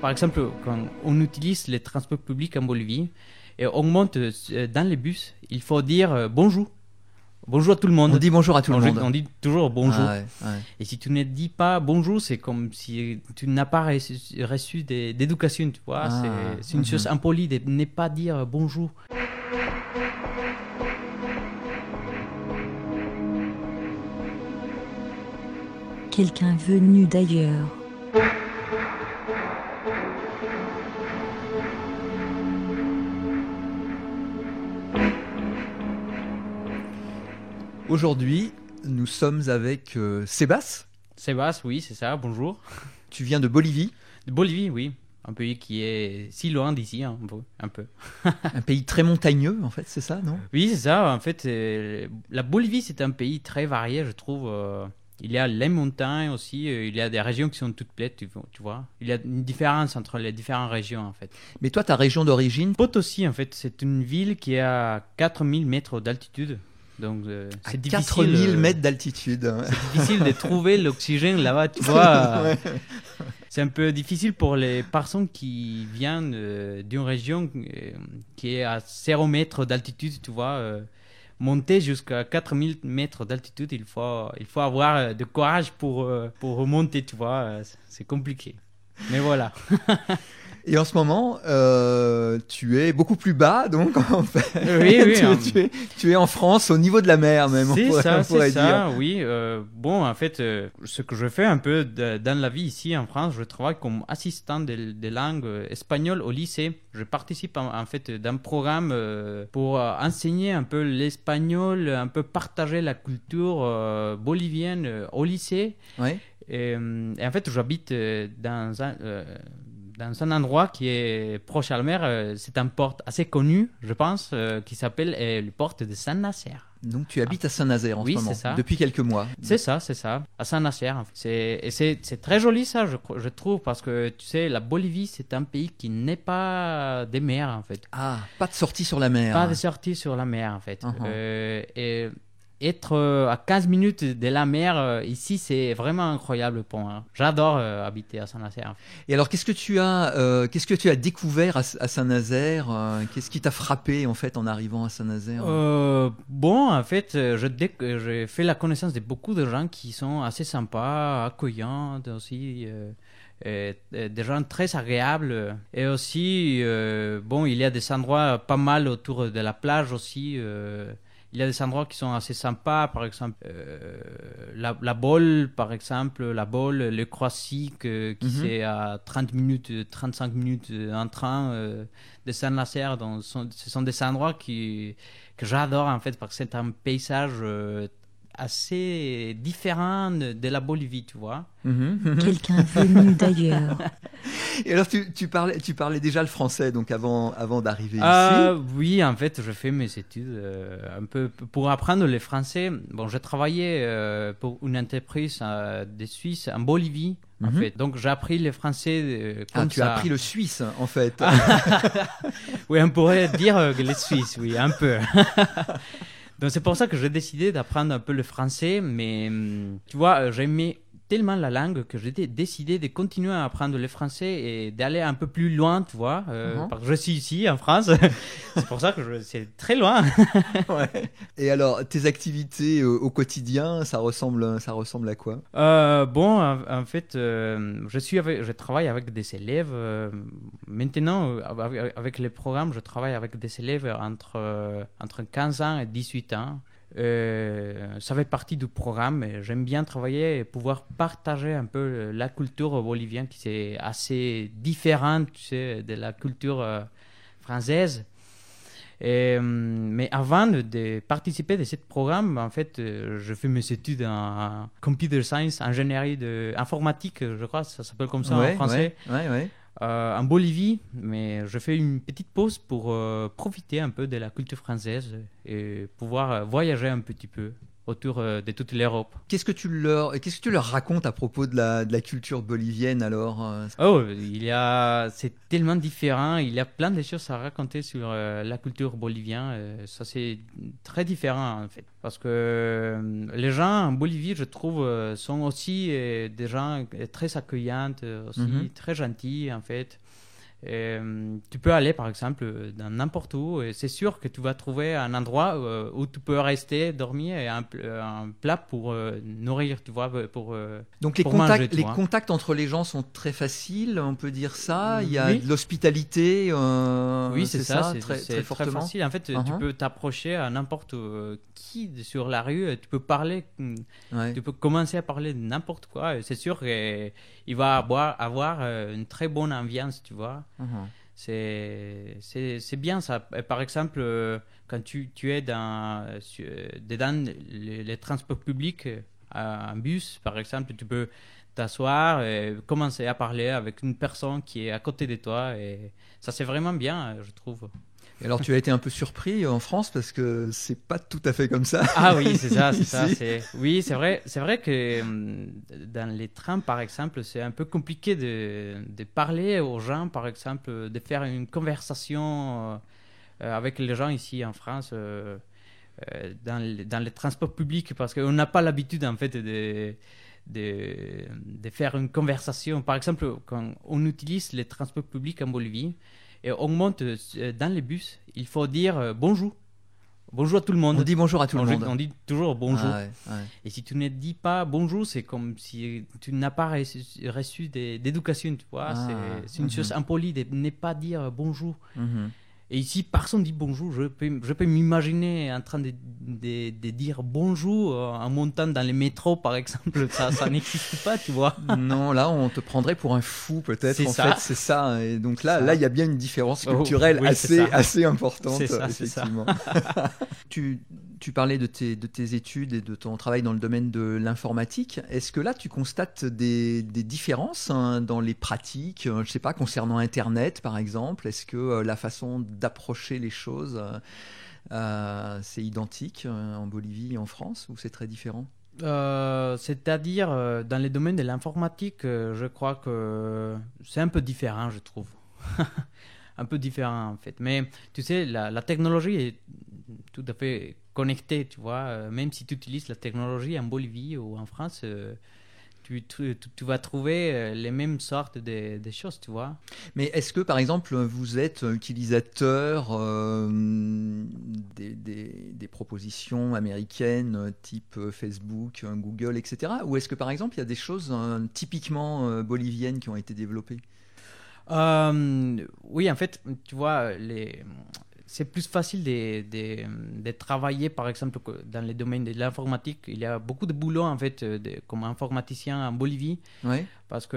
Par exemple, quand on utilise les transports publics en Bolivie et on monte euh, dans les bus, il faut dire euh, bonjour. Bonjour à tout le monde. On dit bonjour à tout le monde. On dit toujours bonjour. Ah ouais, ouais. Et si tu ne dis pas bonjour, c'est comme si tu n'as pas reçu, d'éducation, tu vois. Ah, c'est c'est une mhm. chose impolie de ne pas dire bonjour. Quelqu'un venu d'ailleurs. Aujourd'hui, nous sommes avec euh, Sébastien. Sébastien, oui, c'est ça, bonjour. Tu viens de Bolivie, De Bolivie, oui. Un pays qui est si loin d'ici, hein, un peu- un pays très montagneux en fait, c'est ça, non? Oui, c'est ça. En fait, euh, la Bolivie, c'est un pays très varié, je trouve. euh, Il y a les montagnes aussi, euh, il y a des régions qui sont toutes plates, tu vois-. Il y a une différence entre les différentes régions, en fait. Mais toi, ta région d'origine, Potosí, en fait, c'est une ville qui est à 4000 mètres d'altitude. Donc, euh, c'est difficile, 4000 euh, mètres d'altitude. hein. c'est difficile de trouver l'oxygène là-bas, tu vois. Ouais. C'est un peu difficile pour les personnes qui viennent euh, d'une région euh, qui est à 0 mètres d'altitude, tu vois. euh, monter jusqu'à 4000 mètres d'altitude, il faut, il faut avoir euh, de courage pour, euh, pour remonter, tu vois. euh, c'est compliqué. Mais voilà. Et en ce moment, euh, tu es beaucoup plus bas, donc en fait, Oui, oui, tu, hein. tu es, tu es en France, au niveau de la mer même. C'est ça, c'est ça, oui. euh, bon, en fait, euh, ce que je fais un peu de- dans la vie ici en France, je travaille comme assistant de, de langue espagnole au lycée. Je participe en, en fait d'un programme pour enseigner un peu l'espagnol, un peu partager la culture bolivienne au lycée. Ouais. Et, et en fait, j'habite dans un, dans un endroit qui est proche à la mer. euh, C'est un port assez connu, je pense, euh, qui s'appelle euh, le port de Saint-Nazaire. Donc tu habites à Saint-Nazaire en Oui, ce moment, ça. depuis quelques mois. C'est ça, c'est ça. À Saint-Nazaire. en fait. C'est, et c'est, c'est très joli ça, je, je trouve, parce que tu sais, la Bolivie, c'est un pays qui n'est pas des mers, en fait. Ah, pas de sortie sur la mer. Pas de sortie sur la mer, en fait. Uh-huh. Euh, et être euh, à 15 minutes de la mer, euh, ici, c'est vraiment incroyable pour moi. J'adore euh, habiter à Saint-Nazaire. Et alors, qu'est-ce que tu as, euh, qu'est-ce que tu as découvert à, à Saint-Nazaire Qu'est-ce qui t'a frappé en fait en arrivant à Saint-Nazaire? Euh, bon, en fait, j'ai fait la connaissance de beaucoup de gens qui sont assez sympas, accueillants aussi. euh, et des gens très agréables. Et aussi, euh, bon, il y a des endroits pas mal autour de la plage aussi. euh, il y a des endroits qui sont assez sympas, par exemple euh, la, la Bolle, par exemple, la Bolle, le Croisic, euh, qui Mhm. c'est à 30 minutes, 35 minutes en train euh, de Saint-Nazaire. Donc, ce sont- ce sont des endroits qui, que j'adore en fait parce que c'est un paysage euh, assez différent de la Bolivie, tu vois. Mhm. Quelqu'un venu d'ailleurs. Et alors, tu, tu parlais, tu parlais déjà le français donc avant, avant d'arriver Euh, ici. oui, en fait, je fais mes études euh, un peu pour apprendre le français. Bon, j'ai travaillé euh, pour une entreprise euh, de Suisse en Bolivie, en Mhm. fait. Donc, j'ai appris le français euh, Ah, tu ça. as appris le suisse en fait. Oui, on pourrait dire euh, que les Suisses, oui, un peu. Donc c'est pour ça que j'ai décidé d'apprendre un peu le français, mais hum, tu vois, euh, j'aimais tellement la langue que j'ai dé- décidé de continuer à apprendre le français et d'aller un peu plus loin, tu vois, euh, Mhm. parce que je suis ici en France. c'est pour ça que c'est très loin. Ouais. Et alors, tes activités euh, au quotidien, ça ressemble, ça ressemble à quoi? Euh, bon, en, en fait, euh, je, suis avec, je travaille avec des élèves. maintenant, avec, avec les programmes, je travaille avec des élèves entre, entre 15 ans et 18 ans. Euh, ça fait partie du programme j'aime bien travailler et pouvoir partager un peu la culture bolivienne qui est assez différente tu sais, de la culture euh, française. Et, euh, mais avant de, de participer de ce programme, en fait, euh, je fais mes études en computer science, ingénierie de informatique, je crois, ça s'appelle comme ça ouais, en français, ouais, ouais. Euh, en Bolivie. Mais je fais une petite pause pour euh, profiter un peu de la culture française et pouvoir euh, voyager un petit peu autour euh, de toute l'Europe. Qu'est-ce que tu leur, qu'est-ce que tu leur racontes à propos de la, de la culture bolivienne alors euh? Oh, il y a, c'est tellement différent. Il y a plein de choses à raconter sur euh, la culture bolivienne. Euh, ça, c'est très différent en fait, parce que euh, les gens en Bolivie, je trouve, sont aussi des gens très accueillants, aussi Mhm. très gentils en fait. Euh, tu peux aller par exemple dans n'importe où et c'est sûr que tu vas trouver un endroit euh, où tu peux rester, dormir et un, pl- un plat pour euh, nourrir, tu vois, pour Donc les Pour contacts, manger, les contacts entre les gens sont très faciles, on peut dire ça. Il y a Oui. de l'hospitalité. Oui, c'est ça, c'est très, très facile. En fait, tu Uh-huh. peux t'approcher à n'importe qui sur la rue, tu peux parler, mm, Ouais. tu peux commencer à parler de n'importe quoi. C'est sûr qu'il va avoir, avoir une très bonne ambiance, tu vois. C'est bien ça. Par exemple, euh, quand tu, tu es dans, dedans les, les transports publics, euh, un bus par exemple, tu peux t'asseoir et commencer à parler avec une personne qui est à côté de toi. Et ça, c'est vraiment bien, je trouve. Et alors tu as été un peu surpris en France parce que c'est pas tout à fait comme ça. Ah oui, c'est ça, c'est ça. Oui, c'est vrai, c'est vrai que hum, dans les trains, par exemple, c'est un peu compliqué de, de parler aux gens, par exemple, de faire une conversation euh, avec les gens ici en France euh, euh, dans, les- dans les transports publics parce qu'on n'a pas l'habitude en fait de, de, de faire une conversation. Par exemple, quand on utilise les transports publics en Bolivie et on monte euh, dans les bus, il faut dire euh, bonjour. Bonjour à tout le monde. On dit bonjour à tout on, le dit- monde. on dit toujours bonjour. Ah ouais, ouais. Et si tu ne dis pas bonjour, c'est comme si tu n'as pas reçu, d'éducation, tu vois. Ah, c'est c'est une mhm. chose impolie de ne pas dire bonjour. Mhm. Et ici, personne dit bonjour. Je peux, je peux m'imaginer en train de, de, de dire bonjour euh, en montant dans les métros, par exemple. Ça, ça n'existe pas, tu vois. non, là, on te prendrait pour un fou, peut-être. C'est En ça. fait, c'est ça. Et donc là, Ça. là, il y a bien une différence Oh, culturelle oui, assez, assez importante, C'est ça, c'est ça. tu, tu parlais de tes, de tes études et de ton travail dans le domaine de l'informatique. Est-ce que là, tu constates des, différences hein, dans les pratiques, euh, je sais pas, concernant Internet, par exemple? Est-ce que euh, la façon d'approcher les choses, euh, euh, c'est identique en Bolivie et en France, ou c'est très différent? C'est-à-dire, dans les domaines de l'informatique, je crois que c'est un peu différent, je trouve. un peu différent, en fait. Mais tu sais, la technologie est tout à fait connectée, tu vois. Euh, Même si tu utilises la technologie en Bolivie ou en France, euh, tu, tu, tu- tu vas trouver euh, les mêmes sortes de, de choses, tu vois. Mais est-ce que, par exemple, vous êtes utilisateur euh, des, des- des propositions américaines type Facebook, Google, etc. Ou est-ce que, par exemple, il y a des choses euh, typiquement boliviennes qui ont été développées? Euh, oui, en fait, tu vois, les... c'est plus facile de, de, de travailler, par exemple, dans les domaines de l'informatique. Il y a beaucoup de boulot, en fait, euh, de- comme informaticien en Bolivie, Ouais. parce que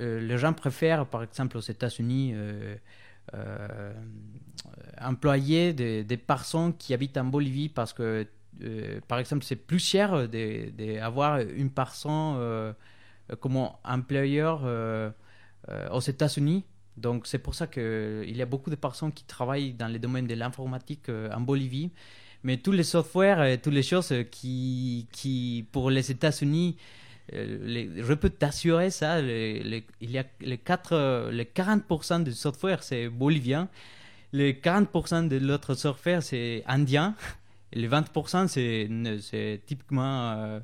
euh, les gens préfèrent, par exemple, aux États-Unis, euh, euh, employer des, des personnes qui habitent en Bolivie, parce que, par exemple, c'est plus cher d'avoir une personne comme employeur aux États-Unis. Donc c'est pour ça qu'il y a beaucoup de personnes qui travaillent dans les domaines de l'informatique euh, en Bolivie. Mais tous les softwares et toutes les choses qui, qui pour les États-Unis, euh, je peux t'assurer ça, les- il y a les, 4, euh, les 40% du software c'est bolivien, les 40% de l'autre software c'est indien, et les 20% c'est typiquement euh,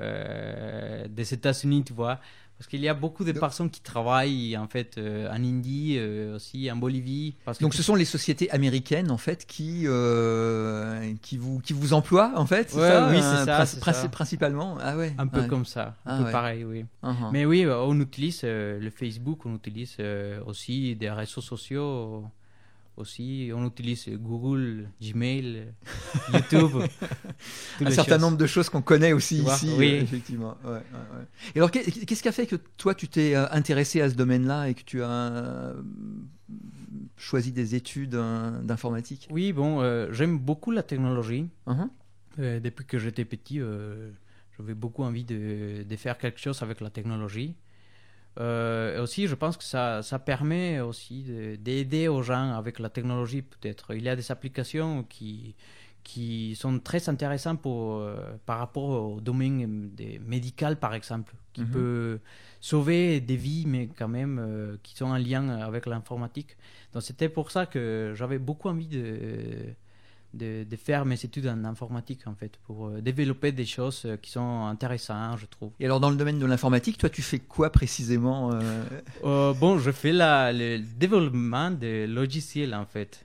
euh, des États-Unis, tu vois. Parce qu'il y a beaucoup de personnes qui travaillent en fait euh, en Indie, euh, aussi en Bolivie. Parce que Donc, ce sont les sociétés américaines, en fait, qui, euh, qui, vous, qui vous emploient, en fait Ouais, ça, oui, c'est ça, princi- ça. Principalement Ah ouais. un peu ouais. comme ça, un Ah peu ouais. pareil, oui. Uh-huh. Mais oui, on utilise le Facebook, on utilise aussi des réseaux sociaux. Aussi, on utilise Google, Gmail, YouTube. un certain choses. nombre de choses qu'on connaît aussi ici, oui. euh, effectivement. Ouais, ouais, ouais. Et alors, qu'est- qu'est-ce qui a fait que toi, tu t'es euh, intéressé à ce domaine-là et que tu as euh, choisi des études d'informatique? Oui, bon, euh, j'aime beaucoup la technologie. Euh, depuis que j'étais petit, j'avais beaucoup envie de, de faire quelque chose avec la technologie. Euh, et aussi, je pense que ça, ça permet aussi de- d'aider aux gens avec la technologie, peut-être. Il y a des applications qui, qui sont très intéressants pour, euh, par rapport au domaine des médical, par exemple, qui Mhm. peut sauver des vies, mais quand même euh, qui sont en lien avec l'informatique. Donc c'était pour ça que j'avais beaucoup envie de, de, de faire mes études en informatique, en fait, pour euh, développer des choses euh, qui sont intéressantes, je trouve. Et alors, dans le domaine de l'informatique, toi, tu fais quoi précisément euh, Euh, bon, je fais la, le développement de logiciels, en fait.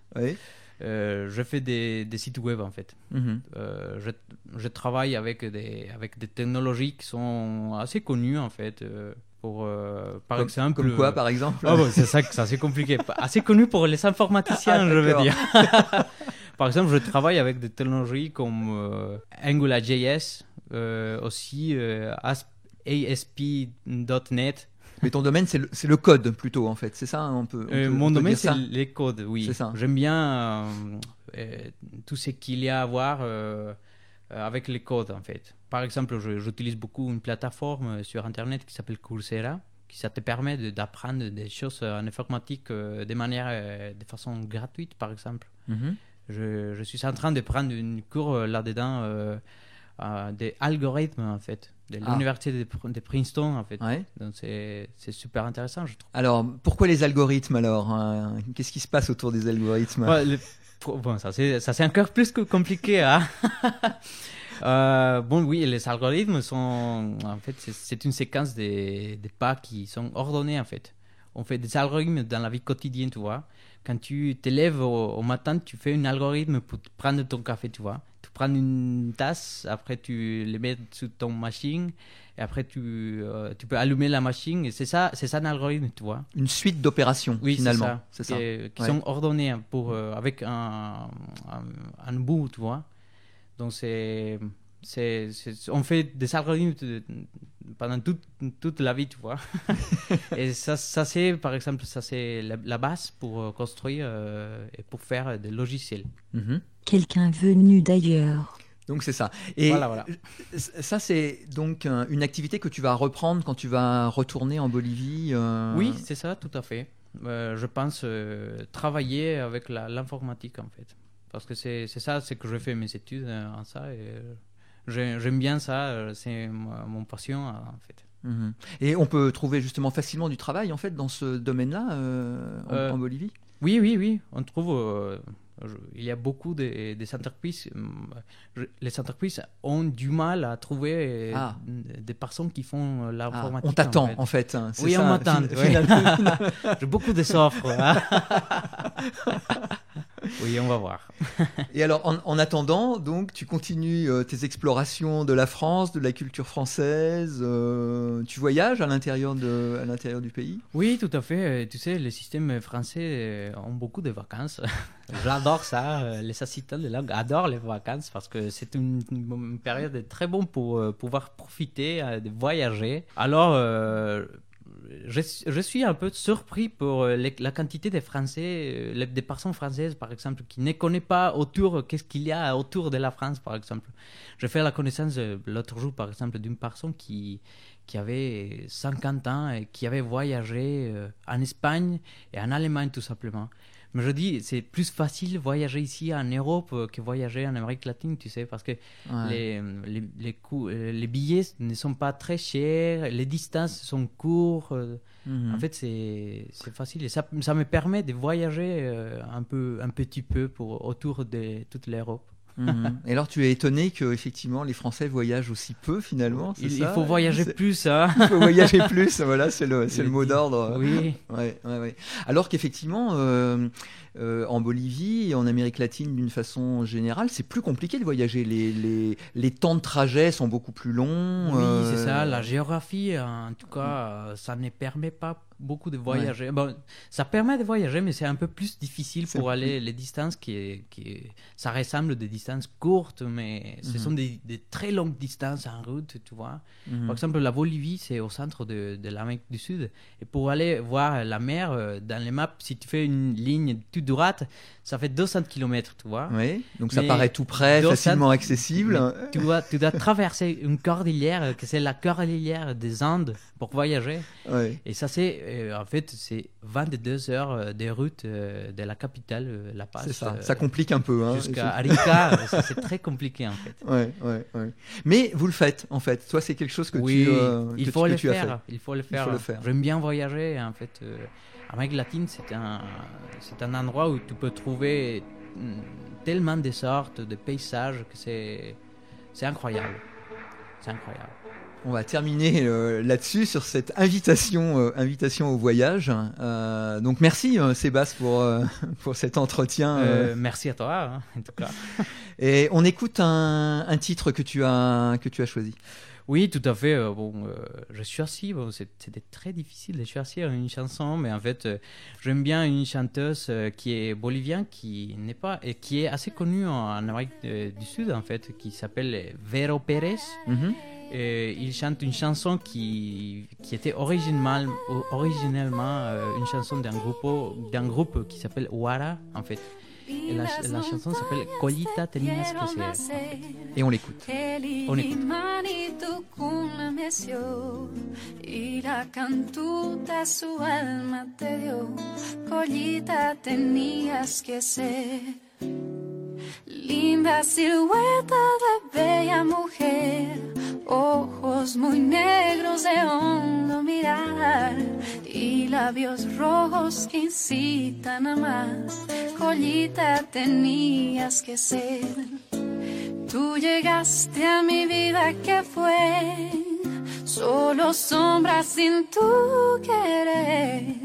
Euh, je fais des, des sites web, en fait. Mhm. Euh, je, je travaille avec des, avec des technologies qui sont assez connues en fait. euh, pour, par Comme- exemple. Comme quoi, par exemple bon, c'est ça, que- ça c'est compliqué. Assez connu pour les informaticiens, Ah, je veux dire. par exemple, je travaille avec des technologies comme euh, AngularJS, euh, aussi euh, ASP- ASP.NET. Mais ton domaine, c'est le, code plutôt, en fait. C'est ça hein, on peut, on Euh, peut- mon on peut domaine, c'est les codes, oui. C'est ça. J'aime bien euh, euh, tout ce qu'il y a à voir euh, euh, avec les codes, en fait. Par exemple, j'utilise beaucoup une plateforme euh, sur Internet qui s'appelle Coursera, qui ça te permet de- d'apprendre des choses euh, en informatique euh, de manière, euh, de façon gratuite, par exemple. Mhm. Je, je suis en train de prendre une cours euh, là-dedans euh, des algorithmes, en fait, de Ah. l'université de, Pr- de Princeton, en fait. Ouais. Donc c'est super intéressant, je trouve. Alors, pourquoi les algorithmes alors hein? Qu'est-ce qui se passe autour des algorithmes? Ouais, le- Bon, ça c'est encore plus que compliqué. Hein? Euh, bon, oui, les algorithmes sont. En fait, c'est- une séquence de, de pas qui sont ordonnés, en fait. On fait des algorithmes dans la vie quotidienne, tu vois. Quand tu te lèves au, au matin, tu fais un algorithme pour prendre ton café, tu vois. Tu prends une tasse, après tu le mets sur ton machine, et après tu, euh, tu peux allumer la machine. Et c'est ça, c'est ça un algorithme, tu vois. Une suite d'opérations, Oui, finalement. c'est C'est ça. ça. Qui, qui Ouais. sont ordonnés hein, pour, euh, avec un, un, un bout, tu vois. Donc, c'est, c'est, c'est- on fait des algorithmes pendant toute, toute la vie, tu vois. et ça, ça c'est, par exemple, ça c'est la, la base pour euh, construire euh, et pour faire des logiciels. Mhm. Quelqu'un venu d'ailleurs. Donc c'est ça. Et Voilà, voilà. ça, c'est donc une activité que tu vas reprendre quand tu vas retourner en Bolivie. euh, Oui, c'est ça, tout à fait. Euh, je pense euh, travailler avec l'informatique, en fait. Parce que c'est c'est ça, c'est que je fais mes études en ça. Et euh, j'aime bien ça, euh, c'est mon passion, euh, en fait. Mhm. Et on peut trouver justement facilement du travail en fait dans ce domaine-là euh, en, Euh, en Bolivie? Oui, oui, oui, on trouve. euh, je- il y a beaucoup de, des entreprises. je- les entreprises ont du mal à trouver Ah. des personnes qui font Ah, l'informatique. on t'attend en fait. en fait. hein, Oui, ça, on m'attend. fin-. J'ai beaucoup de offres. hein. Oui, on va voir. Et alors, en, en attendant, donc, tu continues euh, tes explorations de la France, de la culture française. euh, tu voyages à l'intérieur de, à l'intérieur du pays? Oui, tout à fait. Euh, Tu sais, les systèmes français euh, ont beaucoup de vacances. J'adore ça. Euh, Les assistants de langue adorent les vacances parce que c'est une, une période très bonne pour euh, pouvoir profiter, euh, de voyager. Alors, euh, je, suis un peu surpris pour euh, la quantité de Français, euh, des personnes françaises, par exemple, qui ne connaissent pas autour, euh, qu'est-ce qu'il y a autour de la France, par exemple. J'ai fait la connaissance l'autre jour, par exemple, d'une personne qui, avait 50 ans et qui avait voyagé en Espagne et en Allemagne, tout simplement. Mais je dis, c'est plus facile voyager ici en Europe euh, que voyager en Amérique latine, tu sais, parce que Ouais. les, les, les, coûts- euh, les billets ne sont pas très chers, les distances sont courtes. euh, Mhm. En fait, c'est facile. Et ça, ça me permet de voyager un, peu, un petit peu pour, autour de toute l'Europe. Mhm. Et alors, tu es étonné que effectivement les Français voyagent aussi peu finalement. Il, faut voyager plus, hein. Il faut voyager plus. Voilà, c'est le, le mot d'ordre. Oui. Ouais, ouais, ouais. Alors qu'effectivement, euh, euh, en Bolivie et en Amérique latine, d'une façon générale, c'est plus compliqué de voyager. Les, les, les temps de trajet sont beaucoup plus longs. Oui, euh, c'est ça. La géographie, en tout cas, euh, ça ne permet pas beaucoup de voyager. Bon, ça permet de voyager, mais c'est un peu plus difficile pour aller les distances qui, qui ça ressemble des distances courtes, mais ce Mhm. sont des, des très longues distances en route, tu vois. Mhm. Par exemple, la Bolivie, c'est au centre de, de l'Amérique du Sud. Et pour aller voir la mer, euh, dans les maps, si tu fais une ligne toute droite, ça fait 200 km, tu vois. Oui, donc ça Mais paraît tout près, 200 facilement accessible. Tu, dois, tu dois traverser une cordillère, que c'est la cordillère des Andes, pour voyager. Ouais. Et ça, c'est, euh, en fait, c'est 22 heures de route euh, de la capitale, euh, La Paz. C'est ça, ça complique un peu. Hein, Jusqu'à Arica, c'est très compliqué, en fait. Ouais, ouais, ouais. Mais vous le faites, en fait. Toi, c'est quelque chose que oui, tu, il que faut tu, le que tu as faire. fait. Il faut le faire. le faire. J'aime bien voyager. En fait, Amérique latine, c'est un, c'est un endroit où tu peux trouver mm, tellement de sortes de paysages que c'est, c'est incroyable. C'est incroyable. On va terminer euh, là-dessus sur cette invitation, euh, invitation au voyage. Euh, donc merci Sébastien pour pour cet entretien. merci à toi, hein, en tout cas. Et on écoute un, un titre que tu as que tu as choisi. Oui, tout à fait. euh, bon, euh, je suis assis. Bon, c'était très difficile de choisir une chanson, mais en fait, euh, j'aime bien une chanteuse qui est bolivienne, qui n'est pas et qui est assez connue en, Amérique du Sud, en fait, qui s'appelle Vero Pérez. Mhm. Et il chante une chanson qui, qui était original, originellement euh, une chanson d'un groupe, d'un groupe qui s'appelle Wara, en fait. La, la chanson s'appelle Colita Tenías que ser. Et on l'écoute. On écoute. Y la cantuta su alma te dio, collita tenías que ser. Linda silueta de bella mujer, ojos muy negros de hondo mirar y labios rojos que incitan a más. Collita tenías que ser. Tú llegaste a mi vida que fue solo sombra sin tu querer.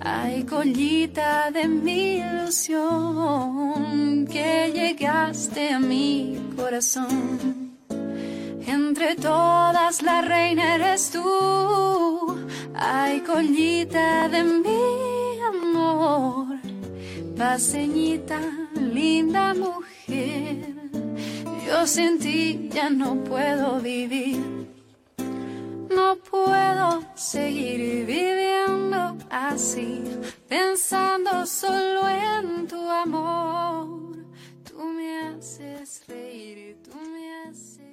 Ay, collita de mi ilusión, que llegaste a mi corazón. Entre todas la reina eres tú. Ay, collita de mi amor. Paseñita, linda mujer. Yo sin ti ya no puedo vivir. No puedo seguir viviendo así, pensando solo en tu amor. Tú me haces reír, tú me haces